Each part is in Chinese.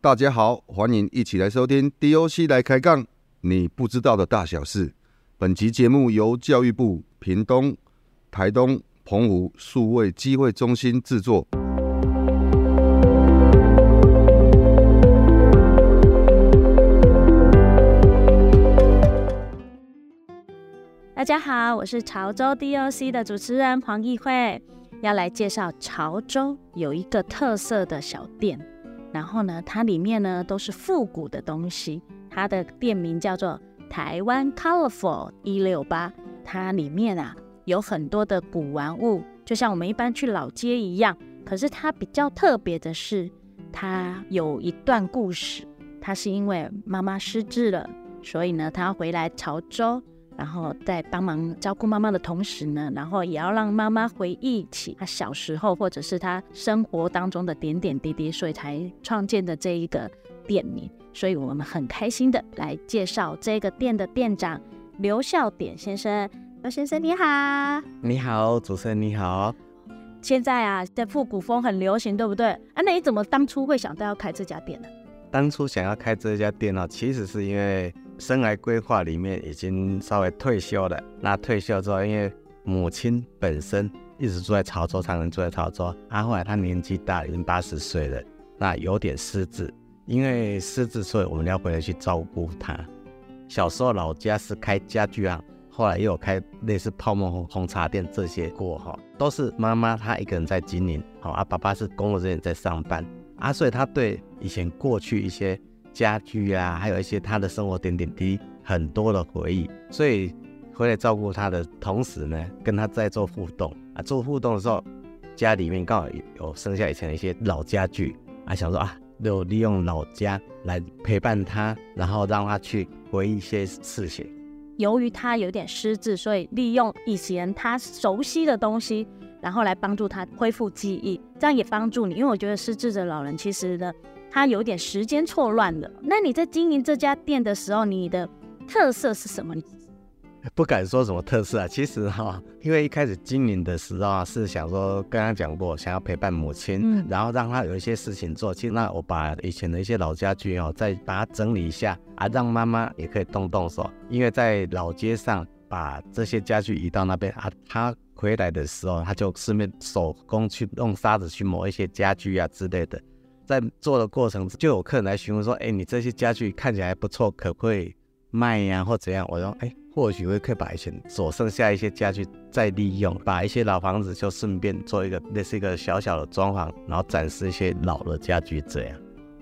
大家好，欢迎一起来收听 DOC 来开杠，你不知道的大小事。本集节目由教育部屏东、台东、澎湖数位机会中心制作。大家好，我是潮州 DOC 的主持人黄义慧，要来介绍潮州有一个特色的小店。然后呢，它里面呢都是复古的东西。它的店名叫做台湾 Colorful 一六八。它里面啊有很多的古玩物，就像我们一般去老街一样。可是它比较特别的是，它有一段故事。它是因为妈妈失智了，所以呢，它回来潮州。然后在帮忙照顾妈妈的同时呢，然后也要让妈妈回忆起她小时候或者是她生活当中的点点滴滴，所以才创建的这一个店名。所以我们很开心的来介绍这个店的店长刘孝典先生。刘先生你好，你好，主持人你好。现在啊，在复古风很流行，对不对？啊，那你怎么当初会想到要开这家店呢？当初想要开这家店呢，其实是因为。生涯规划里面已经稍微退休了。那退休之后，因为母亲本身一直住在潮州，常年住在潮州。啊，后来她年纪大，已经八十岁了，那有点失智。因为失智，所以我们要回来去照顾她。小时候老家是开家具行，后来又有开类似泡沫红红茶店这些过哈，都是妈妈她一个人在经营。好啊，爸爸是工作人员在上班啊，所以他对以前过去一些。家具啊，还有一些他的生活点点滴滴，很多的回忆。所以回来照顾他的同时呢，跟他在做互动啊。做互动的时候，家里面刚好有剩下以前的一些老家具啊，想说啊，就利用老家来陪伴他，然后让他去回忆一些事情。由于他有点失智，所以利用以前他熟悉的东西，然后来帮助他恢复记忆，这样也帮助你。因为我觉得失智的老人其实呢。他有点时间错乱了。那你在经营这家店的时候，你的特色是什么？不敢说什么特色啊。其实哈，因为一开始经营的时候啊，是想说刚刚讲过，想要陪伴母亲，嗯，然后让他有一些事情做。其实那我把以前的一些老家具哦，再把它整理一下啊，让妈妈也可以动动手。因为在老街上把这些家具移到那边啊，他回来的时候，他就顺便手工去用沙子去磨一些家具啊之类的。在做的过程，就有客人来询问说：“哎，你这些家具看起来不错，可不可以卖呀，或怎样？”我说：“哎，或许会可以把一些所剩下一些家具再利用，把一些老房子就顺便做一个类似一个小小的装潢，然后展示一些老的家具这样。”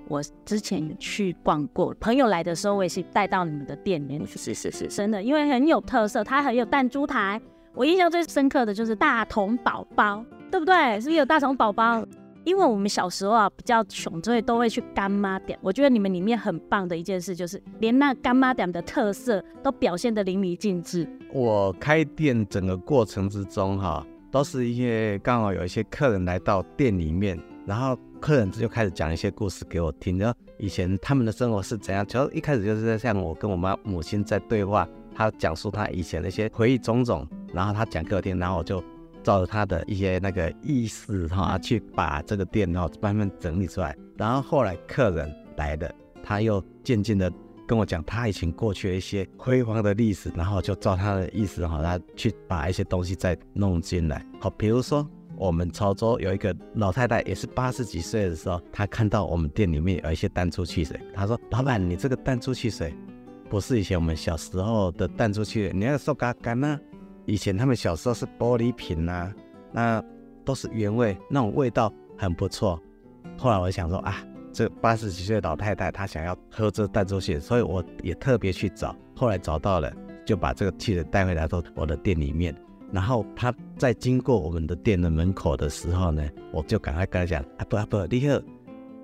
我之前去逛过，朋友来的时候，我也是带到你们的店里面。是是是，真的，因为很有特色，它很有弹珠台。我印象最深刻的就是大童宝宝，对不对？是不是有大童宝宝？因为我们小时候啊比较穷，所以都会去干妈店。我觉得你们里面很棒的一件事，就是连那干妈店的特色都表现得淋漓尽致。我开店整个过程之中，哈，都是因为刚好有一些客人来到店里面，然后客人就开始讲一些故事给我听，然后以前他们的生活是怎样。其实一开始就是在像我跟我妈母亲在对话，他讲述他以前那些回忆种种，然后他讲给我听，然后我就。照着他的一些那个意思哈，去把这个店哈慢慢整理出来。然后后来客人来了，他又渐渐的跟我讲他以前过去的一些辉煌的历史，然后就照他的意思哈，他去把一些东西再弄进来。好，比如说我们潮州有一个老太太，也是八十几岁的时候，她看到我们店里面有一些淡出汽水，她说：“老板，你这个淡出汽水不是以前我们小时候的淡出汽水，你要说嘎干呢？”以前他们小时候是玻璃瓶呐，那都是原味，那种味道很不错。后来我想说啊，这八十几岁的老太太她想要喝这淡珠汽水，所以我也特别去找，后来找到了，就把这个汽水带回来到我的店里面。然后他在经过我们的店的门口的时候呢，我就赶快跟他讲啊不啊不，立刻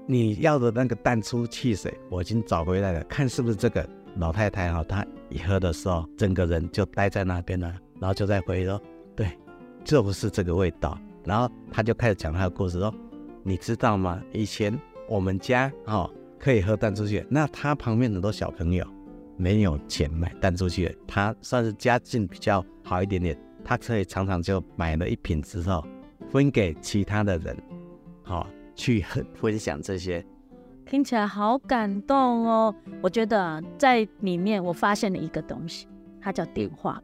你要的那个淡出汽水我已经找回来了，看是不是这个老太太哈，她一喝的时候，整个人就待在那边了。然后就在回忆说，对，就不是这个味道。然后他就开始讲他的故事，说，你知道吗？以前我们家哦可以喝淡出去，那他旁边很多小朋友没有钱买淡出去，他算是家境比较好一点点，他可以常常就买了一瓶之后分给其他的人，好去分享这些听起来好感动哦。我觉得啊在里面我发现了一个东西，它叫电话卡。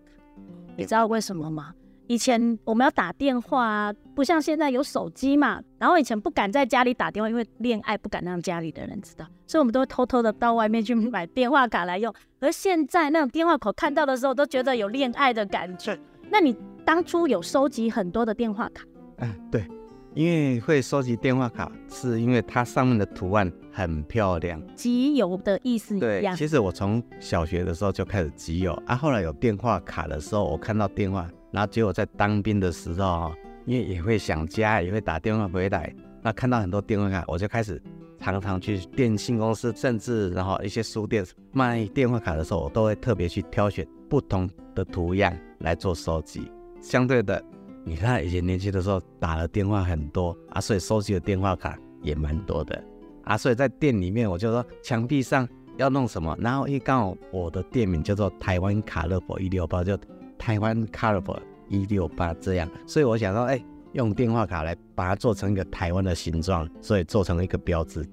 你知道为什么吗？以前我们要打电话啊，不像现在有手机嘛。然后以前不敢在家里打电话，因为恋爱不敢让家里的人知道，所以我们都会偷偷的到外面去买电话卡来用。而现在那种电话口看到的时候，都觉得有恋爱的感觉。那你当初有收集很多的电话卡？嗯，对，因为会收集电话卡，是因为它上面的图案很漂亮。集邮的意思一对，样。其实我从小学的时候就开始集邮啊，后来有电话卡的时候，我看到电话，然后结果在当兵的时候哈，因为也会想家，也会打电话回来，那看到很多电话卡，我就开始常常去电信公司，甚至然后一些书店卖电话卡的时候，我都会特别去挑选不同的图样来做收集。相对的，你看以前年轻的时候打的电话很多啊，所以收集的电话卡也蛮多的啊，所以在店里面我就说墙壁上要弄什么，然后因为刚好我的店名叫做台湾卡乐佛一六八，就台湾卡乐佛一六八这样，所以我想说，哎、用电话卡来把它做成一个台湾的形状，所以做成一个标志。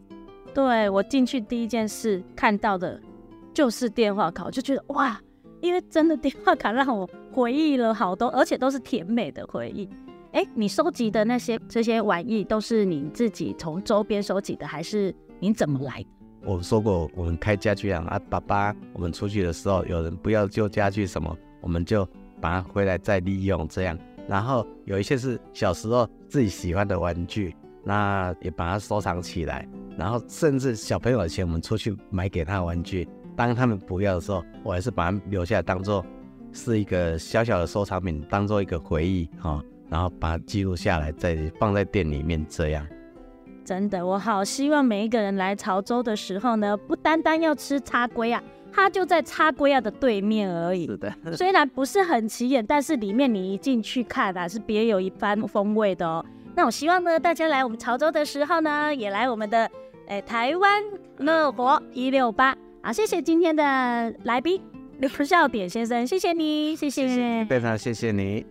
对我进去第一件事看到的就是电话卡，我就觉得哇，因为真的电话卡让我回忆了好多，而且都是甜美的回忆。哎，你收集的那些这些玩意都是你自己从周边收集的，还是你怎么来的？我说过，我们开家具行啊，爸爸，我们出去的时候，有人不要旧家具什么，我们就把它回来再利用这样。然后有一些是小时候自己喜欢的玩具，那也把它收藏起来。然后甚至小朋友的钱我们出去买给他的玩具，当他们不要的时候，我还是把它留下来，当做是一个小小的收藏品，当做一个回忆哈、然后把它记录下来，再放在店里面这样。真的，我好希望每一个人来潮州的时候呢，不单单要吃叉龟啊，它就在叉龟啊的对面而已。的，虽然不是很起眼，但是里面你一进去看啊，是别有一番风味的哦。那我希望呢，大家来我们潮州的时候呢，也来我们的诶台湾乐活一六八。好，谢谢今天的来宾刘笑典先生，谢谢你，谢谢非常谢谢你。